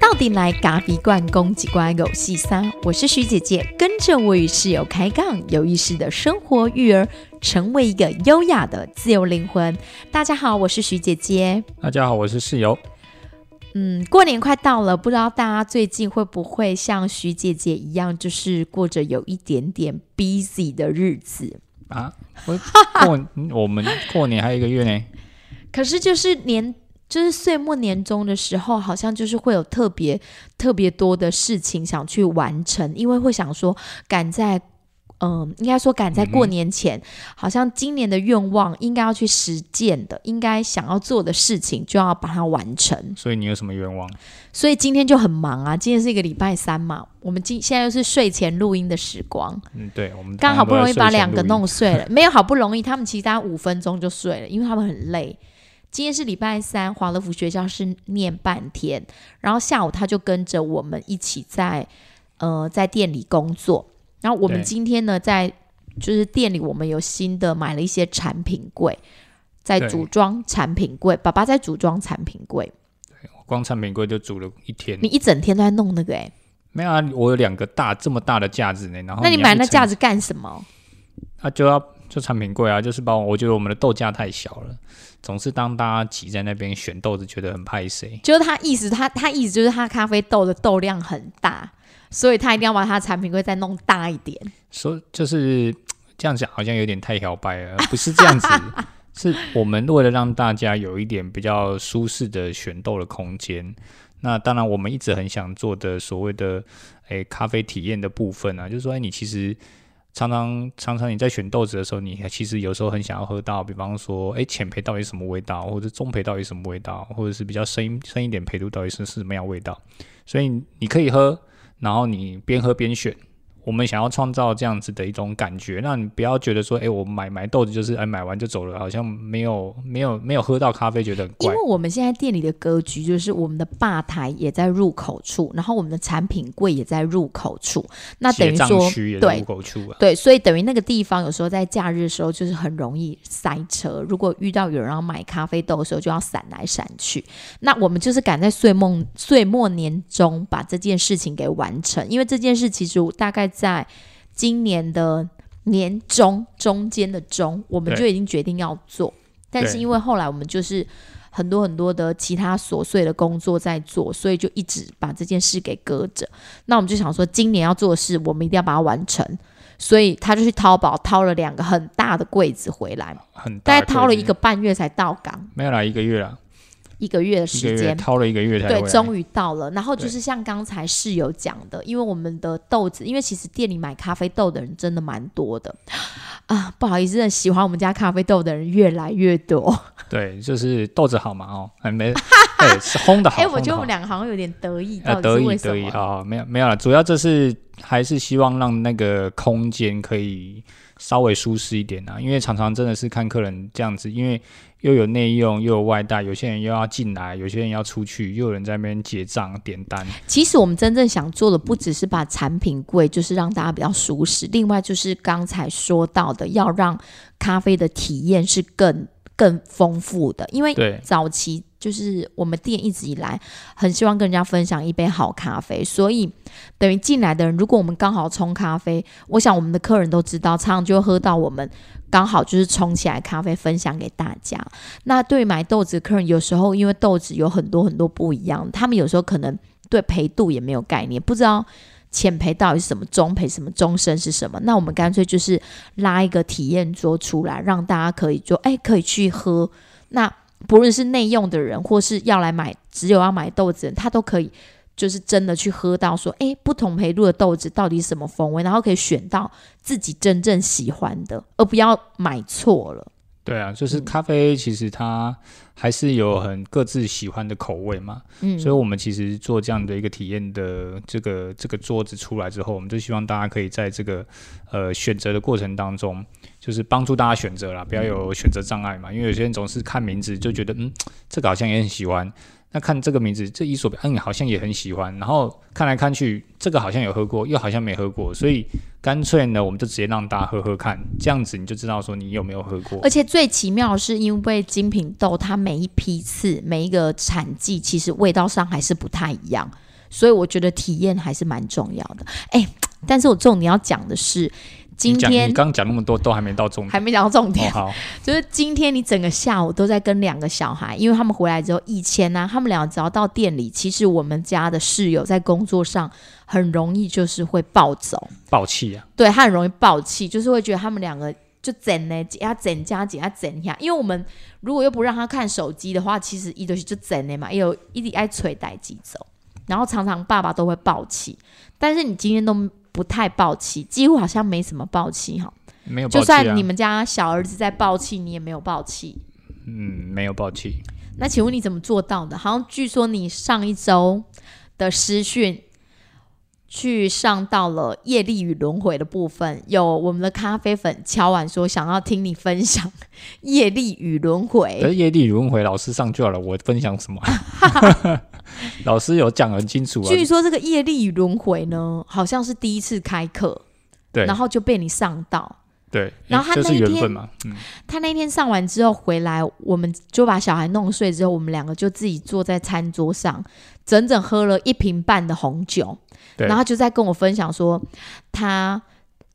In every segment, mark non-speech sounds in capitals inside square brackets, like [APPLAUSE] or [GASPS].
到底来咖啡馆攻击关狗细沙，我是徐姐姐，跟着我与室友开杠，有意识的生活育儿，成为一个优雅的自由灵魂。大家好，我是徐姐姐。大家好，我是室友。嗯，过年快到了，不知道大家最近会不会像徐姐姐一样，就是过着有一点点 busy 的日子啊？我过 [LAUGHS] 我们过年还有一个月呢。可是就是年。就是岁末年终的时候，好像就是会有特别特别多的事情想去完成，因为会想说赶在，嗯，应该说赶在过年前，好像今年的愿望应该要去实践的，应该想要做的事情就要把它完成。所以你有什么愿望？所以今天就很忙啊！今天是一个礼拜三嘛，我们今现在又是睡前录音的时光。嗯，对，我们刚好不容易把两个弄睡了，没有好不容易，他们其实大概五分钟就睡了，因为他们很累。今天是礼拜三，华乐福学校是念半天，然后下午他就跟着我们一起在呃在店里工作。然后我们今天呢，在就是店里，我们有新的买了一些产品柜，在组装产品柜。爸爸在组装产品柜，对，光产品柜就组了一天。你一整天都在弄那个？哎，没有啊，我有两个大这么大的架子呢。然后，那你买那架子干什么？啊，就要就产品柜啊，就是把我觉得我们的豆架太小了。总是当大家挤在那边选豆子，觉得很拍谁？就是他意思，他他意思就是他咖啡豆的豆量很大，所以他一定要把他的产品柜再弄大一点。说就是这样讲，好像有点太摇摆了，不是这样子。[LAUGHS] 是我们为了让大家有一点比较舒适的选豆的空间。那当然，我们一直很想做的所谓的诶咖啡体验的部分啊，就是说，哎，你其实。常常常常你在选豆子的时候，你其实有时候很想要喝到，比方说，哎，浅焙到底什么味道，或者中焙到底什么味道，或者是比较深深一点焙度到底是是什么样味道，所以你可以喝，然后你边喝边选。我们想要创造这样子的一种感觉，那你不要觉得说，哎，我买买豆子就是哎买完就走了，好像没有没有没有喝到咖啡，觉得很怪。因为我们现在店里的格局就是我们的吧台也在入口处，然后我们的产品柜也在入口处，那等于说对入口处啊，对，所以等于那个地方有时候在假日的时候就是很容易塞车。如果遇到有人要买咖啡豆的时候，就要闪来闪去。那我们就是赶在岁末岁末年终把这件事情给完成，因为这件事其实大概。在今年的年中中间的中，我们就已经决定要做，但是因为后来我们就是很多很多的其他琐碎的工作在做，所以就一直把这件事给搁着。那我们就想说，今年要做的事，我们一定要把它完成。所以他就去淘宝掏了两个很大的柜子回来，很大概掏了一个半月才到港，没有啦，一个月了。一个月的时间，掏了一个月才对，终于到了。然后就是像刚才室友讲的，因为我们的豆子，因为其实店里买咖啡豆的人真的蛮多的 [GASPS] 啊，不好意思，喜欢我们家咖啡豆的人越来越多。[LAUGHS] 对，就是豆子好嘛，哦，还没对，[LAUGHS] 是烘的好。哎，我觉得我们两个好像有点得意，呃，得意得意啊，没有没有了，主要这是还是希望让那个空间可以稍微舒适一点啊，因为常常真的是看客人这样子，因为。又有内用，又有外带，有些人又要进来，有些人要出去，又有人在那边结账点单。其实我们真正想做的，不只是把产品贵，就是让大家比较舒适。另外就是刚才说到的，要让咖啡的体验是更更丰富的。因为早期。就是我们店一直以来很希望跟人家分享一杯好咖啡，所以等于进来的人，如果我们刚好冲咖啡，我想我们的客人都知道，常常就会喝到我们刚好就是冲起来咖啡分享给大家。那对买豆子的客人，有时候因为豆子有很多很多不一样，他们有时候可能对陪度也没有概念，不知道浅陪到底是什么，中陪什么，中深是什么。那我们干脆就是拉一个体验桌出来，让大家可以就哎可以去喝那。不论是内用的人，或是要来买，只有要买豆子的人，他都可以，就是真的去喝到说，哎，不同培度的豆子到底什么风味，然后可以选到自己真正喜欢的，而不要买错了。对啊，就是咖啡，其实它还是有很各自喜欢的口味嘛。嗯，所以我们其实做这样的一个体验的这个这个桌子出来之后，我们就希望大家可以在这个呃选择的过程当中，就是帮助大家选择啦，不要有选择障碍嘛。因为有些人总是看名字就觉得，嗯，这个好像也很喜欢。那看这个名字，这伊索比嗯，好像也很喜欢。然后看来看去，这个好像有喝过，又好像没喝过，所以干脆呢，我们就直接让大家喝喝看，这样子你就知道说你有没有喝过。而且最奇妙的是，因为精品豆它每一批次、每一个产季，其实味道上还是不太一样，所以我觉得体验还是蛮重要的。哎，但是我重点要讲的是。今天你刚讲那么多都还没到重点，还没讲到重点。好，[LAUGHS] 就是今天你整个下午都在跟两个小孩，因为他们回来之后，以前呢，他们俩只要到店里，其实我们家的室友在工作上很容易就是会暴走、暴气啊。对他很容易暴气，就是会觉得他们两个就整呢，加整加减加整一下。因为我们如果又不让他看手机的话，其实一堆是就整呢嘛，也有一直爱捶带机走，然后常常爸爸都会暴气，但是你今天都。不太暴气，几乎好像没什么暴气哈。没有，就算你们家小儿子在暴气，你也没有暴气。嗯，没有暴气。那请问你怎么做到的？好像据说你上一周的师训去上到了业力与轮回的部分，有我们的咖啡粉敲完说想要听你分享业力与轮回。可是业力轮回老师上就好了，我分享什么？[LAUGHS] [LAUGHS] [LAUGHS] [LAUGHS] 老师有讲很清楚啊。据说这个业力与轮回呢，好像是第一次开课，对，然后就被你上到，对，然后他那天，嗯，他那天上完之后回来，我们就把小孩弄睡之后，我们两个就自己坐在餐桌上，整整喝了一瓶半的红酒，然后就在跟我分享说，他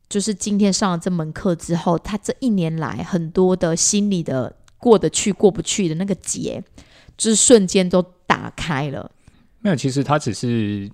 就是今天上了这门课之后，他这一年来很多的心理的过得去过不去的那个结，就是瞬间都。打开了，没有。其实他只是，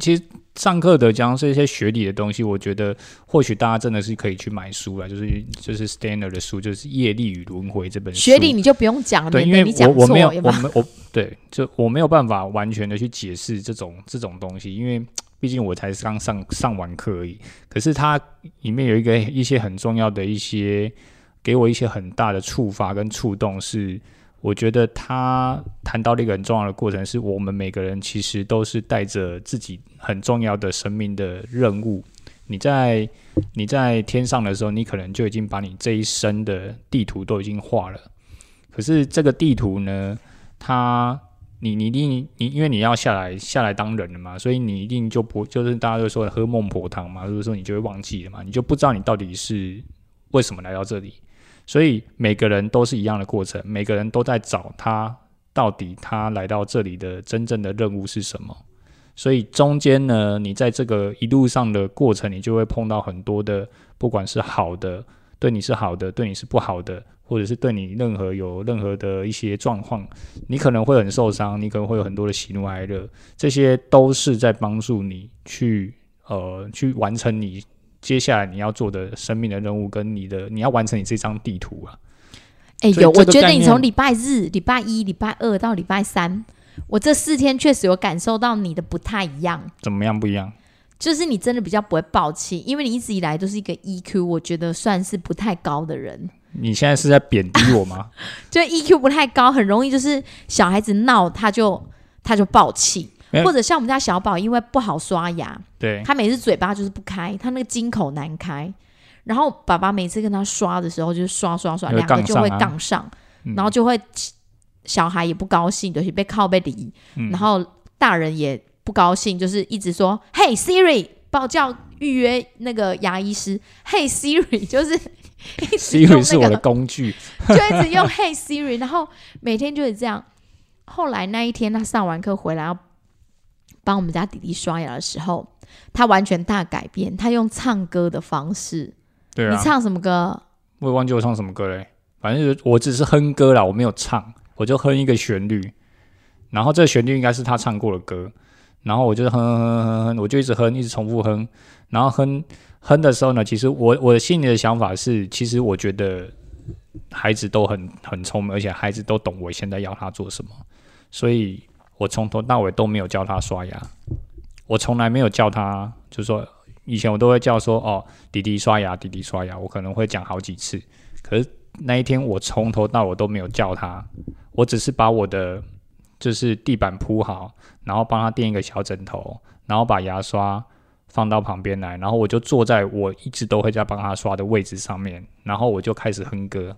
其实上课的讲这些学理的东西，我觉得或许大家真的是可以去买书了，就是就是 Standard 的书，就是《业力与轮回》这本书。学理你就不用讲了，对，因为我我没有，我没我对，就我没有办法完全的去解释这种这种东西，因为毕竟我才刚上上完课而已。可是它里面有一个一些很重要的一些，给我一些很大的触发跟触动是。我觉得他谈到了一个很重要的过程，是我们每个人其实都是带着自己很重要的生命的任务。你在你在天上的时候，你可能就已经把你这一生的地图都已经画了。可是这个地图呢，它你你一定你因为你要下来下来当人了嘛，所以你一定就不就是大家都说喝孟婆汤嘛，就是说你就会忘记了嘛，你就不知道你到底是为什么来到这里。所以每个人都是一样的过程，每个人都在找他到底他来到这里的真正的任务是什么。所以中间呢，你在这个一路上的过程，你就会碰到很多的，不管是好的，对你是好的，对你是不好的，或者是对你任何有任何的一些状况，你可能会很受伤，你可能会有很多的喜怒哀乐，这些都是在帮助你去呃去完成你。接下来你要做的生命的任务，跟你的你要完成你这张地图啊！哎，有，我觉得你从礼拜日、礼拜一、礼拜二到礼拜三，我这四天确实有感受到你的不太一样。怎么样不一样？就是你真的比较不会暴气，因为你一直以来都是一个 EQ，我觉得算是不太高的人。你现在是在贬低我吗？[LAUGHS] 就 EQ 不太高，很容易就是小孩子闹他就他就暴气。或者像我们家小宝，因为不好刷牙，对，他每次嘴巴就是不开，他那个金口难开。然后爸爸每次跟他刷的时候，就是刷刷刷，两个就会杠上，然后就会小孩也不高兴，就是被靠被离，然后大人也不高兴，就是一直说：“嘿，Siri，报叫预约那个牙医师。”“嘿，Siri，[LAUGHS] 就是 Siri 是我的工具，[LAUGHS] 就一直用 “Hey Siri”，然后每天就是这样。后来那一天他上完课回来要。帮我们家弟弟刷牙的时候，他完全大改变。他用唱歌的方式，对啊，你唱什么歌？我也忘记我唱什么歌嘞。反正我只是哼歌啦，我没有唱，我就哼一个旋律。然后这个旋律应该是他唱过的歌，然后我就哼哼哼哼哼，我就一直哼，一直重复哼。然后哼哼的时候呢，其实我我的心里的想法是，其实我觉得孩子都很很聪明，而且孩子都懂我现在要他做什么，所以。我从头到尾都没有教他刷牙，我从来没有叫他，就是说以前我都会叫说哦，弟弟刷牙，弟弟刷牙，我可能会讲好几次。可是那一天我从头到尾都没有叫他，我只是把我的就是地板铺好，然后帮他垫一个小枕头，然后把牙刷放到旁边来，然后我就坐在我一直都会在帮他刷的位置上面，然后我就开始哼歌，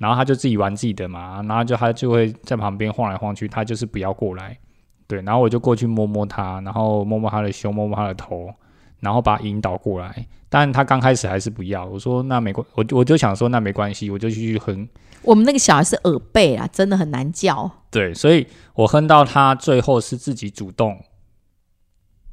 然后他就自己玩自己的嘛，然后就他就会在旁边晃来晃去，他就是不要过来，对，然后我就过去摸摸他，然后摸摸他的胸，摸摸他的头。然后把他引导过来，但他刚开始还是不要。我说那没关，我我就想说那没关系，我就继续哼。我们那个小孩是耳背啊，真的很难叫。对，所以我哼到他最后是自己主动。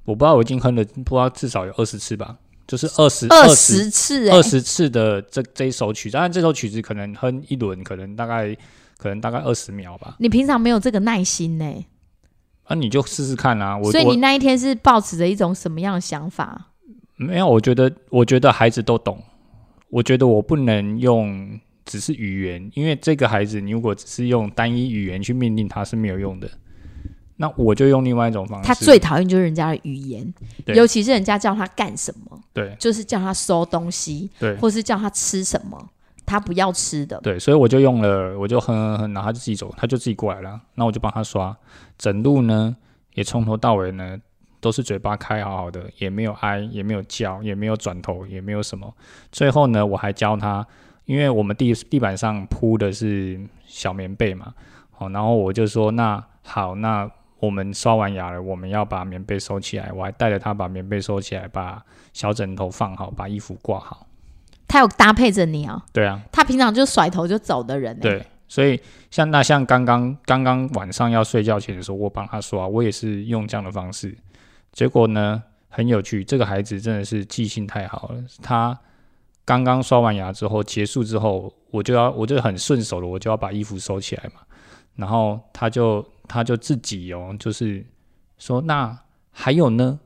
我不知道我已经哼了，不知道至少有二十次吧，就是二十二十次，二十次的这这一首曲子。当然这首曲子可能哼一轮，可能大概可能大概二十秒吧。你平常没有这个耐心呢？那你就试试看啊！所以你那一天是抱持着一种什么样的想法？没有，我觉得，我觉得孩子都懂。我觉得我不能用只是语言，因为这个孩子，你如果只是用单一语言去命令他是没有用的。那我就用另外一种方式。他最讨厌就是人家的语言，尤其是人家叫他干什么，对，就是叫他收东西，对，或是叫他吃什么。他不要吃的，对，所以我就用了，我就哼哼哼，然后他就自己走，他就自己过来了，那我就帮他刷，整路呢也从头到尾呢都是嘴巴开好好的，也没有哀，也没有叫，也没有转头，也没有什么。最后呢，我还教他，因为我们地地板上铺的是小棉被嘛，好，然后我就说，那好，那我们刷完牙了，我们要把棉被收起来，我还带着他把棉被收起来，把小枕头放好，把衣服挂好。他有搭配着你啊？对啊，他平常就甩头就走的人。对，所以像那像刚刚刚刚晚上要睡觉前的时候，我帮他刷，我也是用这样的方式。结果呢，很有趣，这个孩子真的是记性太好了。他刚刚刷完牙之后结束之后，我就要我就很顺手的，我就要把衣服收起来嘛。然后他就他就自己哦，就是说那还有呢，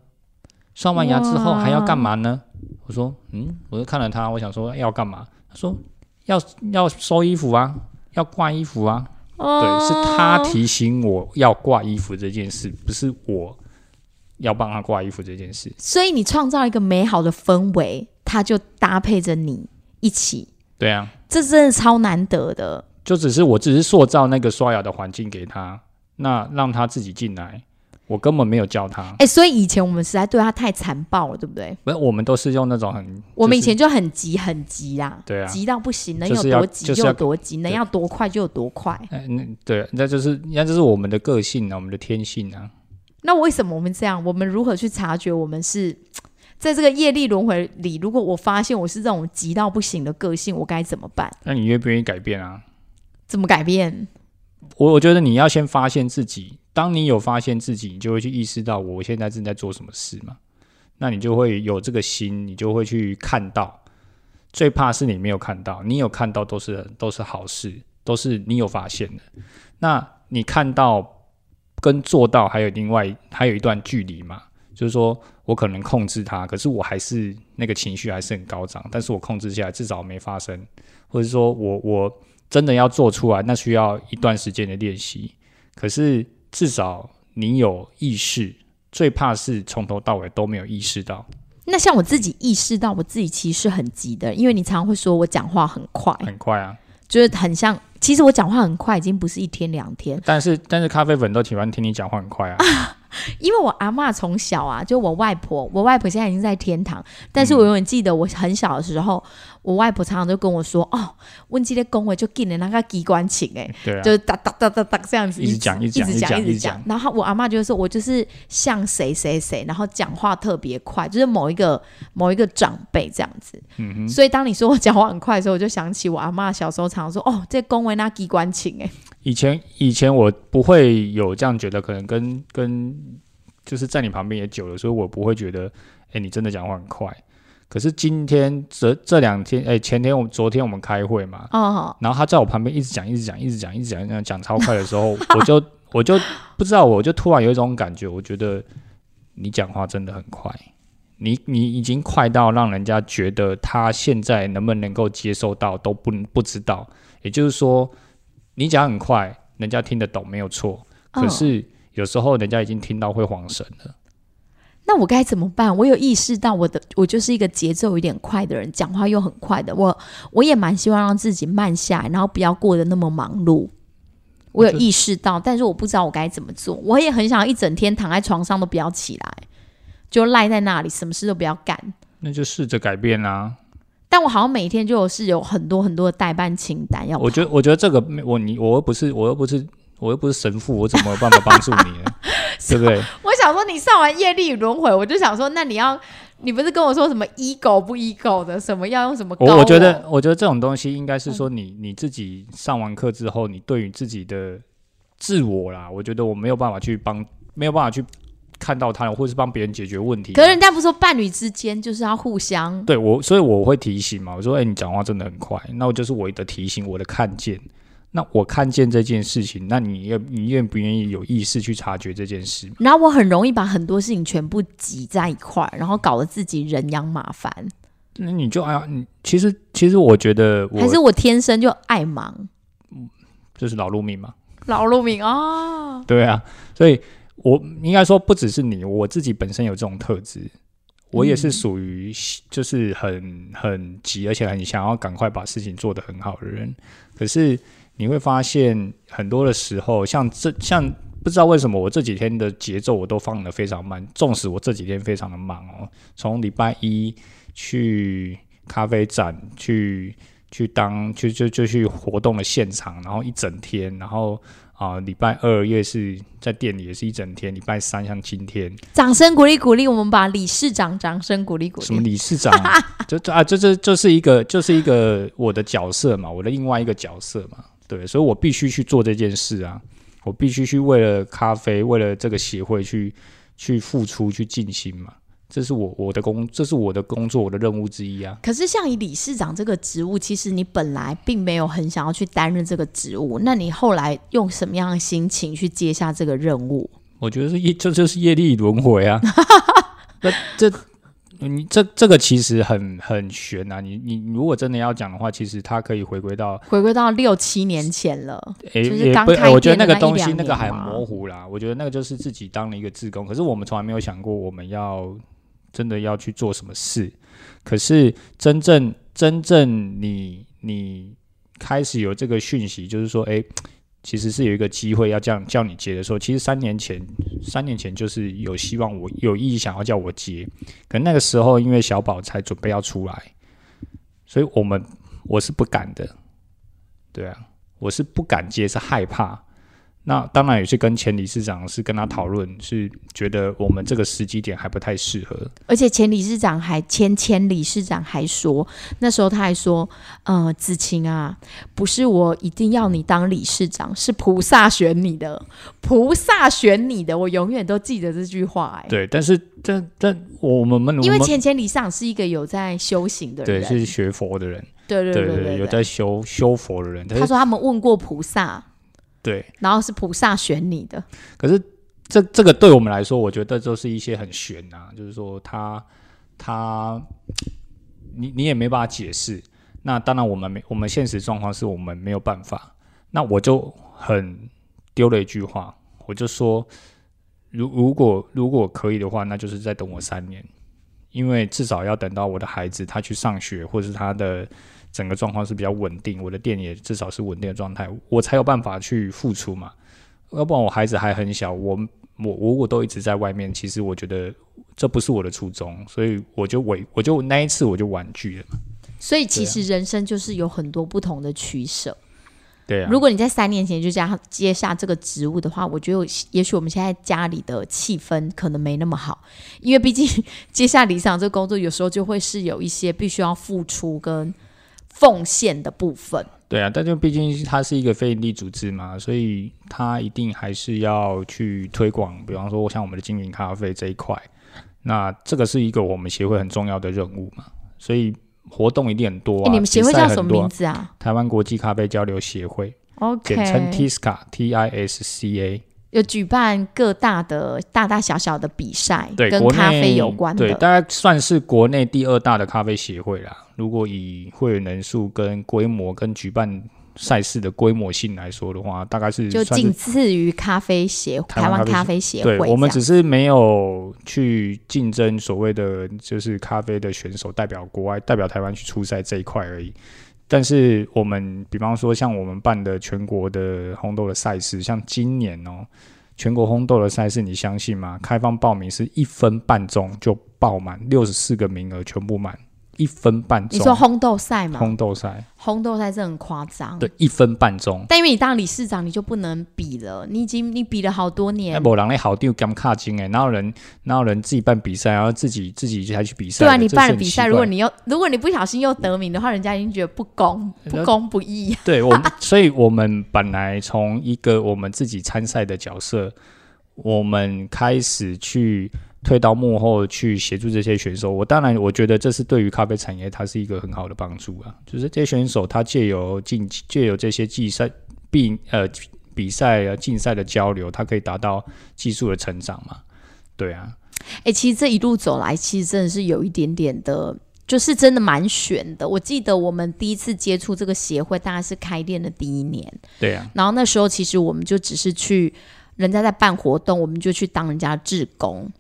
刷完牙之后还要干嘛呢？我说，嗯，我就看了他，我想说要干嘛？他说要要收衣服啊，要挂衣服啊。对，是他提醒我要挂衣服这件事，不是我要帮他挂衣服这件事。所以你创造一个美好的氛围，他就搭配着你一起。对啊，这真的超难得的。就只是我只是塑造那个刷牙的环境给他，那让他自己进来。我根本没有叫他，哎，所以以前我们实在对他太残暴了，对不对？不是，我们都是用那种很，我们以前就很急，很急啦，对啊，急到不行，能有多急就有多急，能要多快就有多快。嗯，对，那就是那就是我们的个性啊，我们的天性啊。那为什么我们这样？我们如何去察觉我们是在这个业力轮回里？如果我发现我是这种急到不行的个性，我该怎么办？那你愿不愿意改变啊？怎么改变？我我觉得你要先发现自己。当你有发现自己，你就会去意识到我现在正在做什么事嘛？那你就会有这个心，你就会去看到。最怕是你没有看到，你有看到都是都是好事，都是你有发现的。那你看到跟做到还有另外还有一段距离嘛？就是说我可能控制它，可是我还是那个情绪还是很高涨，但是我控制下来至少没发生，或者说我我真的要做出来，那需要一段时间的练习，可是。至少你有意识，最怕是从头到尾都没有意识到。那像我自己意识到，我自己其实很急的，因为你常常会说我讲话很快，很快啊，就是很像。其实我讲话很快，已经不是一天两天。但是，但是咖啡粉都喜欢听你讲话很快啊。[LAUGHS] 因为我阿妈从小啊，就我外婆，我外婆现在已经在天堂，但是我永远记得我很小的时候，我外婆常常就跟我说：“哦，问这些恭维就进了那个机关琴，哎，对，就是哒哒哒哒哒这样子，一直讲，一直讲，一直讲。然后我阿妈就说，我就是像谁谁谁，然后讲话特别快，就是某一个某一个长辈这样子。嗯哼。所以当你说我讲话很快的时候，我就想起我阿妈小时候常说：哦，这恭维那机关琴，哎。以前以前我不会有这样觉得，可能跟跟就是在你旁边也久了，所以我不会觉得，哎，你真的讲话很快。可是今天这这两天，哎，前天我昨天我们开会嘛，哦，然后他在我旁边一直讲，一直讲，一直讲，一直讲，讲讲超快的时候，[LAUGHS] 我就我就不知道，我就突然有一种感觉，我觉得你讲话真的很快，你你已经快到让人家觉得他现在能不能够接受到都不不知道，也就是说。你讲很快，人家听得懂没有错。可是有时候人家已经听到会晃神了。那我该怎么办？我有意识到我的我就是一个节奏有点快的人，讲话又很快的。我我也蛮希望让自己慢下来，然后不要过得那么忙碌。我有意识到，但是我不知道我该怎么做。我也很想一整天躺在床上都不要起来，就赖在那里，什么事都不要干。那就试着改变啊。但我好像每天就是有很多很多的代办清单要。我觉得，我觉得这个我你我又不是我又不是我又不是神父，我怎么有办法帮助你呢？[LAUGHS] 对不对？我想说，你上完业力轮回，我就想说，那你要，你不是跟我说什么 ego 不 ego 的，什么要用什么？我我觉得，我觉得这种东西应该是说，你你自己上完课之后，你对于自己的自我啦，我觉得我没有办法去帮，没有办法去看到他，或者是帮别人解决问题。可是人家不说伴侣之间就是要互相对我，所以我会提醒嘛，我说，哎，你讲话真的很快，那我就是我的提醒，我的看见。那我看见这件事情，那你愿你愿不愿意有意识去察觉这件事？然后我很容易把很多事情全部挤在一块儿，然后搞得自己人仰马翻。那你就哎呀，你其实其实我觉得，还是我天生就爱忙，这是老路命嘛？[LAUGHS] 老路命啊，[LAUGHS] 对啊，所以我应该说不只是你，我自己本身有这种特质，我也是属于就是很很急，而且很想要赶快把事情做得很好的人，可是。你会发现很多的时候，像这像不知道为什么我这几天的节奏我都放的非常慢，纵使我这几天非常的忙哦，从礼拜一去咖啡展去去当就就就去活动的现场，然后一整天，然后啊礼拜二也是在店里也是一整天，礼拜三像今天，掌声鼓励鼓励，我们把理事长掌声鼓励鼓励，什么理事长？[LAUGHS] 就啊这这就是一个就是一个我的角色嘛，我的另外一个角色嘛。对，所以我必须去做这件事啊！我必须去为了咖啡，为了这个协会去去付出、去尽心嘛。这是我我的工，这是我的工作，我的任务之一啊。可是，像以理事长这个职务，其实你本来并没有很想要去担任这个职务。那你后来用什么样的心情去接下这个任务？我觉得是业，这就是业力轮回啊。[LAUGHS] 那这。你这这个其实很很悬呐，你你如果真的要讲的话，其实它可以回归到回归到六七年前了，就是刚开我觉得那个东西那个还模糊啦。我觉得那个就是自己当了一个自工，可是我们从来没有想过我们要真的要去做什么事。可是真正真正你你开始有这个讯息，就是说，哎。其实是有一个机会要这样叫你接的时候，其实三年前，三年前就是有希望我有意想要叫我接，可那个时候因为小宝才准备要出来，所以我们我是不敢的，对啊，我是不敢接，是害怕。那当然也是跟前理事长是跟他讨论，是觉得我们这个时机点还不太适合。而且前理事长还前前理事长还说，那时候他还说，呃，子晴啊，不是我一定要你当理事长，是菩萨选你的，菩萨选你的，我永远都记得这句话。哎，对，但是但但我们们因为前前理事长是一个有在修行的人，对，是学佛的人，对对对对，有在修修佛的人。他说他们问过菩萨。对，然后是菩萨选你的。可是这这个对我们来说，我觉得就是一些很玄啊，就是说他他你你也没办法解释。那当然我们没我们现实状况是我们没有办法。那我就很丢了一句话，我就说，如如果如果可以的话，那就是再等我三年，因为至少要等到我的孩子他去上学，或者是他的。整个状况是比较稳定，我的店也至少是稳定的状态，我才有办法去付出嘛。要不然我孩子还很小，我我我我都一直在外面，其实我觉得这不是我的初衷，所以我就委我就那一次我就婉拒了。所以其实人生就是有很多不同的取舍。对啊。如果你在三年前就加接下这个职务的话，我觉得也许我们现在家里的气氛可能没那么好，因为毕竟 [LAUGHS] 接下理想这个工作有时候就会是有一些必须要付出跟。奉献的部分，对啊，但就毕竟它是一个非营利组织嘛，所以它一定还是要去推广，比方说像我们的精品咖啡这一块，那这个是一个我们协会很重要的任务嘛，所以活动一定很多啊。你们协会叫什么名字啊？台湾国际咖啡交流协会，OK，简称 TISCA，T I S C A。有举办各大的大大小小的比赛，对，跟咖啡有关的，对，大概算是国内第二大的咖啡协会啦。如果以会员人数、跟规模、跟举办赛事的规模性来说的话，大概是就仅次于咖啡协台湾咖啡协会。对，我们只是没有去竞争所谓的就是咖啡的选手代表国外代表台湾去出赛这一块而已。但是我们比方说像我们办的全国的红豆的赛事，像今年哦，全国红豆的赛事，你相信吗？开放报名是一分半钟就爆满，六十四个名额全部满。一分半钟，你说烘豆赛吗？烘豆赛，烘豆赛是很夸张。对，一分半钟。但因为你当理事长，你就不能比了。你已经你比了好多年。哎，某人嘞好丢干卡金哎，哪有人哪有人自己办比赛，然后自己自己才去比赛？对啊，你办了比赛，如果你又如果你不小心又得名的话，人家已经觉得不公 [LAUGHS] 不公不义。对我们，所以我们本来从一个我们自己参赛的角色，我们开始去。退到幕后去协助这些选手，我当然我觉得这是对于咖啡产业它是一个很好的帮助啊。就是这些选手他借由竞借由这些竞赛并呃比赛啊竞赛的交流，他可以达到技术的成长嘛？对啊。哎，其实这一路走来，其实真的是有一点点的，就是真的蛮悬的。我记得我们第一次接触这个协会，大概是开店的第一年。对啊。然后那时候其实我们就只是去人家在办活动，我们就去当人家志工。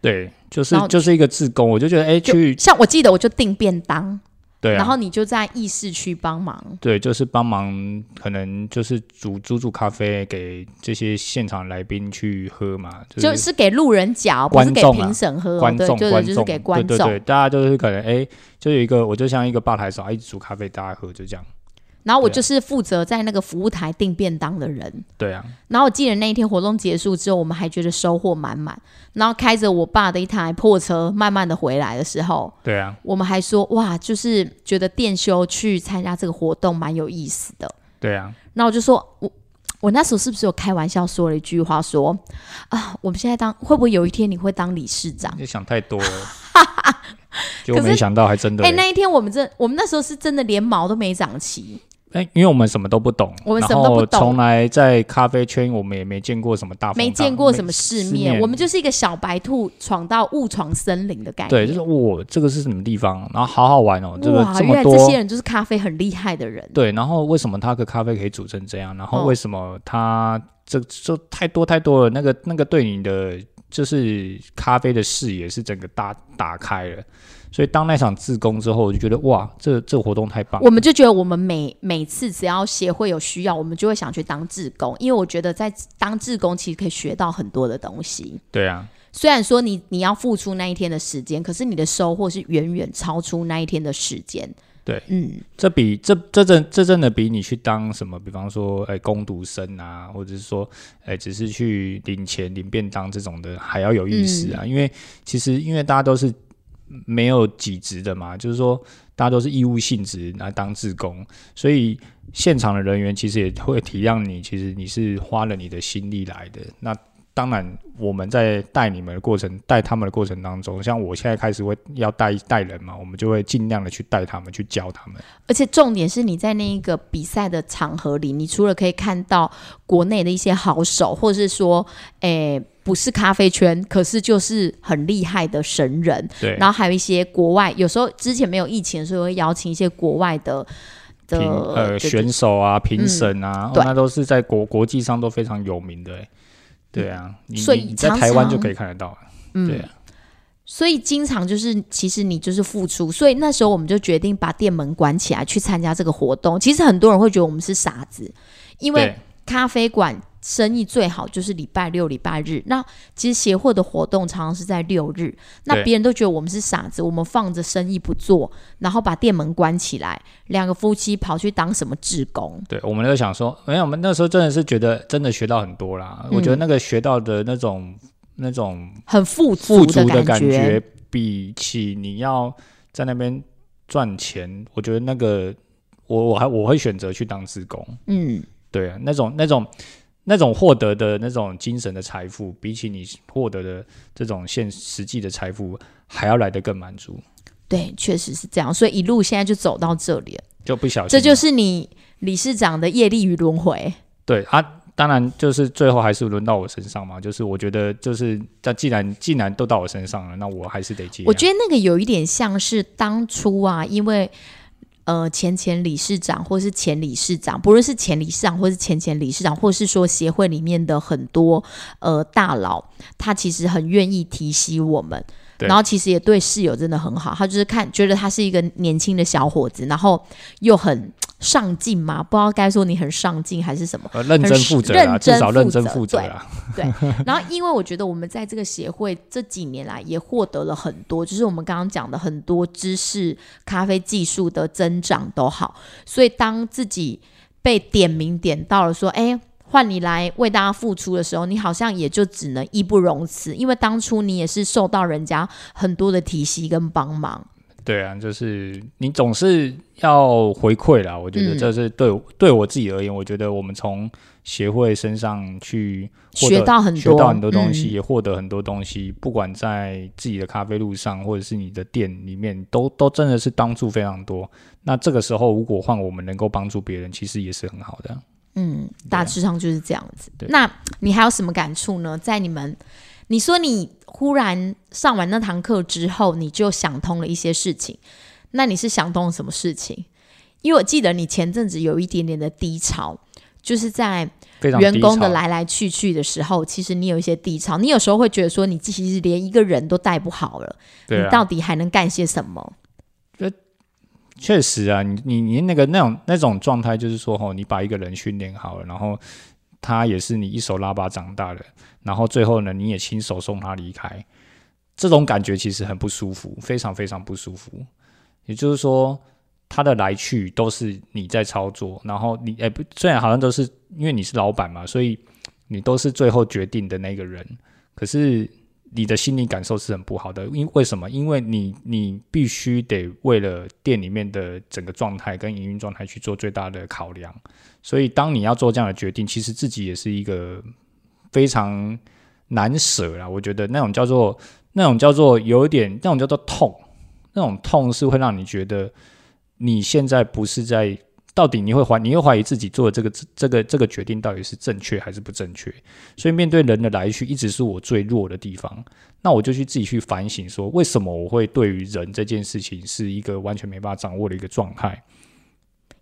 对，就是就是一个自工，我就觉得哎，去像我记得我就订便当，对，然后你就在议事区帮忙，对，就是帮忙，可能就是煮煮煮咖啡给这些现场来宾去喝嘛，就是给路人甲，不是给评审喝，观众观众给观众，对对，大家就是可能哎，就有一个，我就像一个吧台手，一直煮咖啡大家喝，就这样。然后我就是负责在那个服务台订便当的人。对啊。然后我记得那一天活动结束之后，我们还觉得收获满满。然后开着我爸的一台破车，慢慢的回来的时候，对啊，我们还说哇，就是觉得店修去参加这个活动蛮有意思的。对啊。那我就说，我我那时候是不是有开玩笑说了一句话，说啊，我们现在当会不会有一天你会当理事长？你想太多了。[LAUGHS] 就没想到还真的。哎，那一天我们真，我们那时候是真的连毛都没长齐。哎，因为我们什么都不懂，我们什么都不懂，从来在咖啡圈我们也没见过什么大，没见过什么世面，我们就是一个小白兔闯到误闯森林的概念。对，就是我，这个是什么地方？然后好好玩哦，这个这么多，这些人就是咖啡很厉害的人。对，然后为什么他的咖啡可以煮成这样？然后为什么他这这太多太多了？那个那个对你的就是咖啡的视野是整个大打开了。所以当那场自工之后，我就觉得哇，这这个活动太棒。我们就觉得我们每每次只要协会有需要，我们就会想去当志工，因为我觉得在当志工其实可以学到很多的东西。对啊，虽然说你你要付出那一天的时间，可是你的收获是远远超出那一天的时间。对，嗯，这比这这真这真的比你去当什么，比方说哎攻读生啊，或者是说哎只是去领钱领便当这种的还要有意思啊，因为其实因为大家都是。没有几职的嘛，就是说大家都是义务性质来当志工，所以现场的人员其实也会体谅你，其实你是花了你的心力来的。那当然，我们在带你们的过程、带他们的过程当中，像我现在开始会要带带人嘛，我们就会尽量的去带他们，去教他们。而且重点是你在那一个比赛的场合里，你除了可以看到国内的一些好手，或者是说，诶。不是咖啡圈，可是就是很厉害的神人。对，然后还有一些国外，有时候之前没有疫情的时候，会邀请一些国外的的呃选手啊、评审啊，那都是在国国际上都非常有名的。对啊，所以在台湾就可以看得到。嗯，对啊。所以经常就是，其实你就是付出。所以那时候我们就决定把店门关起来，去参加这个活动。其实很多人会觉得我们是傻子，因为咖啡馆。生意最好就是礼拜六、礼拜日。那其实协会的活动常常是在六日。那别人都觉得我们是傻子，我们放着生意不做，然后把店门关起来，两个夫妻跑去当什么志工？对，我们就想说，没有，我们那时候真的是觉得真的学到很多啦。我觉得那个学到的那种那种很富富足的感觉，比起你要在那边赚钱，我觉得那个我我还我会选择去当志工。嗯，对啊，那种那种。那种获得的那种精神的财富，比起你获得的这种现实际的财富，还要来得更满足。对，确实是这样。所以一路现在就走到这里了，就不小心。这就是你理事长的业力与轮回。对啊，当然就是最后还是轮到我身上嘛。就是我觉得，就是那既然既然都到我身上了，那我还是得接。我觉得那个有一点像是当初啊，因为。呃前前理事长或是前理事长，不论是前理事长或是前前理事长，或是说协会里面的很多呃大佬，他其实很愿意提携我们。然后其实也对室友真的很好，他就是看觉得他是一个年轻的小伙子，然后又很上进嘛，不知道该说你很上进还是什么，认真负责啊，至少认真负责对。对，[LAUGHS] 然后因为我觉得我们在这个协会这几年来也获得了很多，就是我们刚刚讲的很多知识、咖啡技术的增长都好，所以当自己被点名点到了说，哎。换你来为大家付出的时候，你好像也就只能义不容辞，因为当初你也是受到人家很多的提携跟帮忙。对啊，就是你总是要回馈啦。我觉得这是对对我自己而言，我觉得我们从协会身上去学到很多，学到很多东西，也获得很多东西。不管在自己的咖啡路上，或者是你的店里面，都都真的是帮助非常多。那这个时候，如果换我们能够帮助别人，其实也是很好的。嗯，大致上就是这样子。那你还有什么感触呢？在你们，你说你忽然上完那堂课之后，你就想通了一些事情。那你是想通了什么事情？因为我记得你前阵子有一点点的低潮，就是在员工的来来去去的时候，其实你有一些低潮。你有时候会觉得说，你其实连一个人都带不好了，你到底还能干些什么？确实啊，你你你那个那种那种状态，就是说吼，你把一个人训练好了，然后他也是你一手拉拔长大的，然后最后呢，你也亲手送他离开，这种感觉其实很不舒服，非常非常不舒服。也就是说，他的来去都是你在操作，然后你哎不，虽然好像都是因为你是老板嘛，所以你都是最后决定的那个人，可是。你的心理感受是很不好的，因为什么？因为你你必须得为了店里面的整个状态跟营运状态去做最大的考量，所以当你要做这样的决定，其实自己也是一个非常难舍啦。我觉得那种叫做那种叫做有一点那种叫做痛，那种痛是会让你觉得你现在不是在。到底你会怀，你又怀疑自己做的这个这个这个决定到底是正确还是不正确？所以面对人的来去，一直是我最弱的地方。那我就去自己去反省，说为什么我会对于人这件事情是一个完全没办法掌握的一个状态。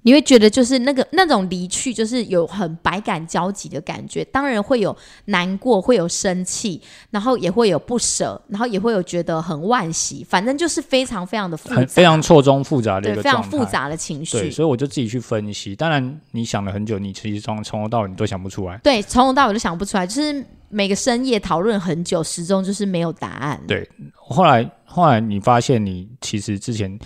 你会觉得就是那个那种离去，就是有很百感交集的感觉。当然会有难过，会有生气，然后也会有不舍，然后也会有觉得很惋惜。反正就是非常非常的复杂，非常错综复杂的一个非常复杂的情绪。对，所以我就自己去分析。当然，你想了很久，你其实从从头到尾你都想不出来。对，从头到尾都想不出来，就是每个深夜讨论很久，始终就是没有答案。对，后来后来你发现，你其实之前。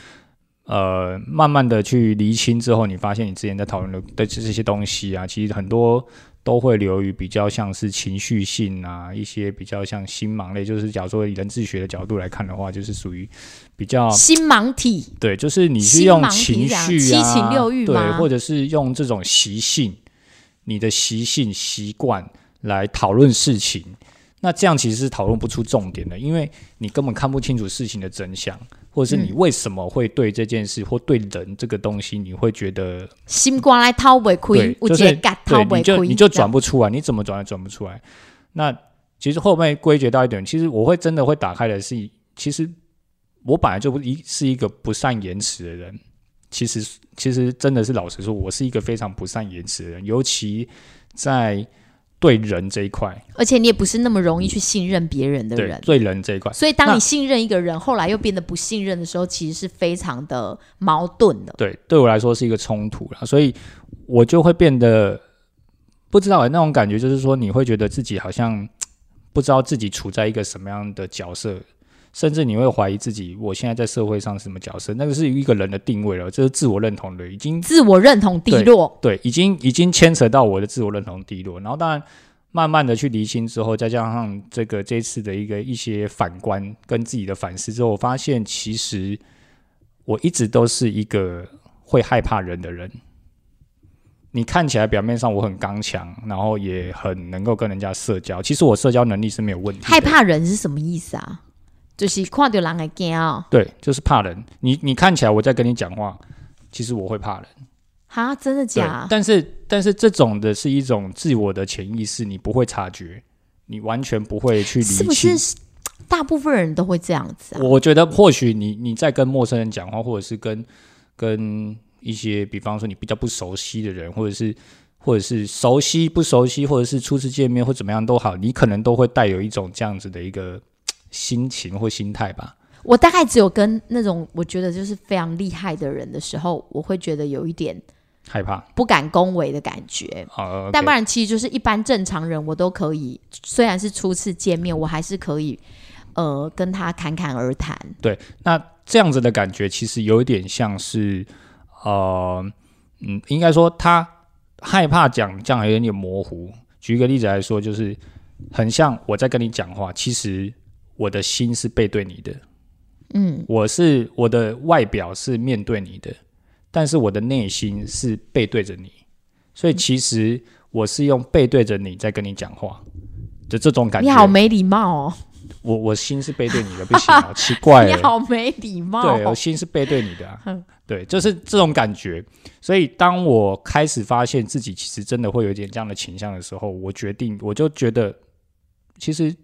呃，慢慢的去厘清之后，你发现你之前在讨论的的这些东西啊，其实很多都会流于比较像是情绪性啊，一些比较像心盲类，就是假如说以人智学的角度来看的话，就是属于比较心盲体。对，就是你是用情绪七情六欲对，或者是用这种习性，你的习性习惯来讨论事情，那这样其实是讨论不出重点的，因为你根本看不清楚事情的真相。或者是你为什么会对这件事或对人这个东西，你会觉得心瓜来掏不亏，就是对，你就你就转不出来，你怎么转也转不出来。那其实后面归结到一点，其实我会真的会打开的是，其实我本来就不一是一个不善言辞的人。其实其实真的是老实说，我是一个非常不善言辞的人，尤其在。对人这一块，而且你也不是那么容易去信任别人的人。对人这一块，所以当你信任一个人，后来又变得不信任的时候，其实是非常的矛盾的。对，对我来说是一个冲突了，所以我就会变得不知道那种感觉，就是说你会觉得自己好像不知道自己处在一个什么样的角色。甚至你会怀疑自己，我现在在社会上是什么角色？那个是一个人的定位了，这是自我认同的，已经自我认同低落，对，已经已经牵扯到我的自我认同低落。然后当然慢慢的去厘清之后，再加上这个这次的一个一些反观跟自己的反思之后，我发现其实我一直都是一个会害怕人的人。你看起来表面上我很刚强，然后也很能够跟人家社交，其实我社交能力是没有问题。害怕人是什么意思啊？就是看到人会惊哦，对，就是怕人。你你看起来我在跟你讲话，其实我会怕人。哈，真的假？但是但是这种的是一种自我的潜意识，你不会察觉，你完全不会去理解。是不是大部分人都会这样子啊？我觉得或许你你在跟陌生人讲话，或者是跟跟一些，比方说你比较不熟悉的人，或者是或者是熟悉不熟悉，或者是初次见面或怎么样都好，你可能都会带有一种这样子的一个心情或心态吧。我大概只有跟那种我觉得就是非常厉害的人的时候，我会觉得有一点害怕、不敢恭维的感觉。哦，但不然其实就是一般正常人，我都可以。虽然是初次见面，我还是可以呃跟他侃侃而谈。对，那这样子的感觉其实有点像是呃嗯，应该说他害怕讲这样有点模糊。举一个例子来说，就是很像我在跟你讲话，其实我的心是背对你的。嗯，我是我的外表是面对你的，但是我的内心是背对着你，所以其实我是用背对着你在跟你讲话的这种感觉。你好没礼貌哦！我我心是背对你的，不行，好 [LAUGHS] 奇怪。你好没礼貌。对，我心是背对你的，[LAUGHS] 对，就是这种感觉。所以当我开始发现自己其实真的会有点这样的倾向的时候，我决定，我就觉得其实。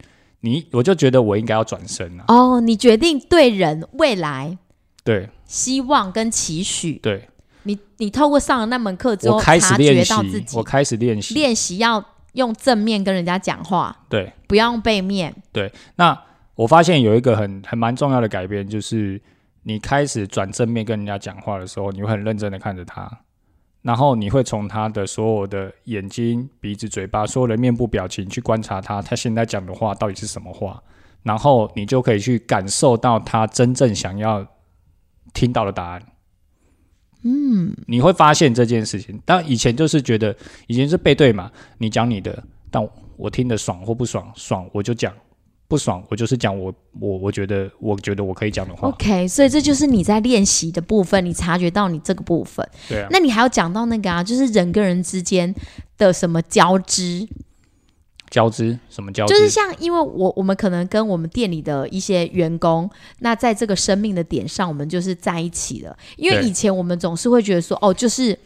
你我就觉得我应该要转身了。哦，你决定对人未来对希望跟期许。对，你你透过上了那门课之后，开始练习，我开始练习练习要用正面跟人家讲话，对，不要用背面。对，那我发现有一个很很蛮重要的改变，就是你开始转正面跟人家讲话的时候，你会很认真的看着他。然后你会从他的所有的眼睛、鼻子、嘴巴、所有的面部表情去观察他，他现在讲的话到底是什么话，然后你就可以去感受到他真正想要听到的答案。嗯，你会发现这件事情，但以前就是觉得以前是背对嘛，你讲你的，但我听得爽或不爽，爽我就讲。不爽，我就是讲我我我觉得我觉得我可以讲的话。OK，所以这就是你在练习的部分，你察觉到你这个部分。对啊。那你还要讲到那个啊，就是人跟人之间的什么交织？交织？什么交织？就是像，因为我我们可能跟我们店里的一些员工，那在这个生命的点上，我们就是在一起了。因为以前我们总是会觉得说，哦，就是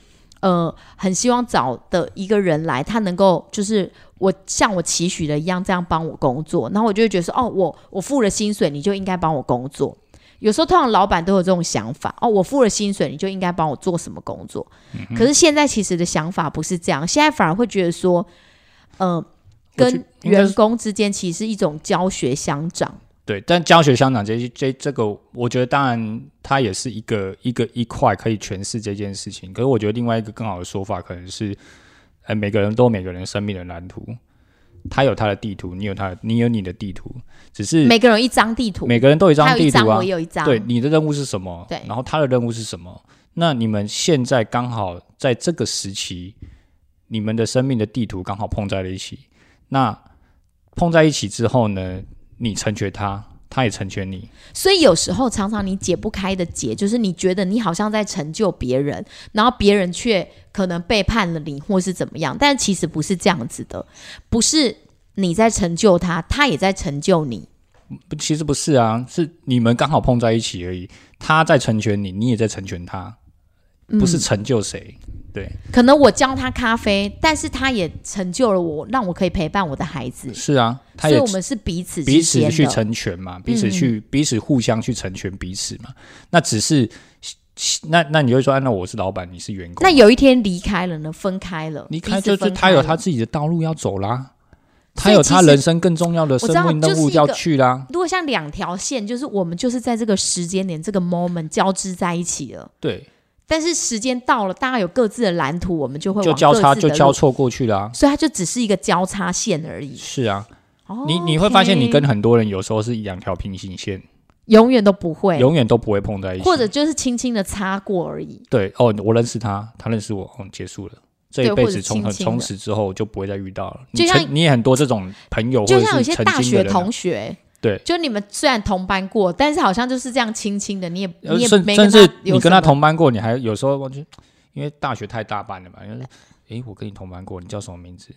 呃，很希望找的一个人来，他能够就是。我像我期许的一样，这样帮我工作，然后我就会觉得说，哦，我我付了薪水，你就应该帮我工作。有时候通常老板都有这种想法，哦，我付了薪水，你就应该帮我做什么工作。可是现在其实的想法不是这样，现在反而会觉得说，呃，跟员工之间其实是一种教学相长。对，但教学相长这这这个，我觉得当然它也是一个一个一块可以诠释这件事情。可是我觉得另外一个更好的说法可能是。哎，每个人都有每个人生命的蓝图，他有他的地图，你有他的，你有你的地图，只是每个人一张地图，每个人都有一张地图啊。我有一张，对，你的任务是什么？对，然后他的任务是什么？那你们现在刚好在这个时期，你们的生命的地图刚好碰在了一起。那碰在一起之后呢？你成全他。他也成全你，所以有时候常常你解不开的结，就是你觉得你好像在成就别人，然后别人却可能背叛了你，或是怎么样。但其实不是这样子的，不是你在成就他，他也在成就你。不，其实不是啊，是你们刚好碰在一起而已。他在成全你，你也在成全他，不是成就谁。对，可能我教他咖啡，但是他也成就了我，让我可以陪伴我的孩子。是啊，所以我们是彼此彼此去成全嘛，彼此去彼此互相去成全彼此嘛。那只是那那你会说，那我是老板，你是员工。那有一天离开了呢？分开了，离开就是他有他自己的道路要走啦，他有他人生更重要的生命任务要去啦。如果像两条线，就是我们就是在这个时间点这个 moment 交织在一起了。对。但是时间到了，大家有各自的蓝图，我们就会就交叉就交错过去了，所以它就只是一个交叉线而已。是啊，你你会发现，你跟很多人有时候是一两条平行线，永远都不会，永远都不会碰在一起，或者就是轻轻的擦过而已。对哦，我认识他，他认识我，哦，结束了，这一辈子从从此之后就不会再遇到了。就像你也很多这种朋友，就像有些大学同学。对，就你们虽然同班过，但是好像就是这样轻轻的，你也你也没甚至你跟他同班过，你还有时候忘记因为大学太大班了嘛，因为哎，我跟你同班过，你叫什么名字？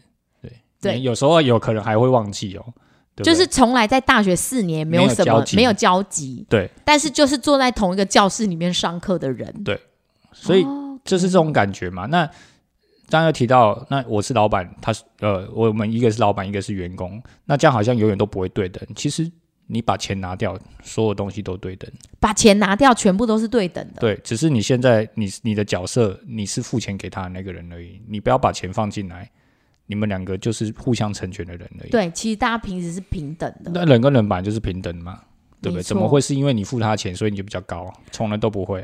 对。对，有时候有可能还会忘记哦，就是从来在大学四年没有什么没有交集，对，但是就是坐在同一个教室里面上课的人，对，所以就是这种感觉嘛。那刚刚提到，那我是老板，他是呃，我们一个是老板，一个是员工，那这样好像永远都不会对等。其实你把钱拿掉，所有东西都对等。把钱拿掉，全部都是对等的。对，只是你现在你你的角色你是付钱给他的那个人而已，你不要把钱放进来，你们两个就是互相成全的人而已。对，其实大家平时是平等的。那人跟人本来就是平等嘛，对不对？怎么会是因为你付他钱，所以你就比较高？从来都不会。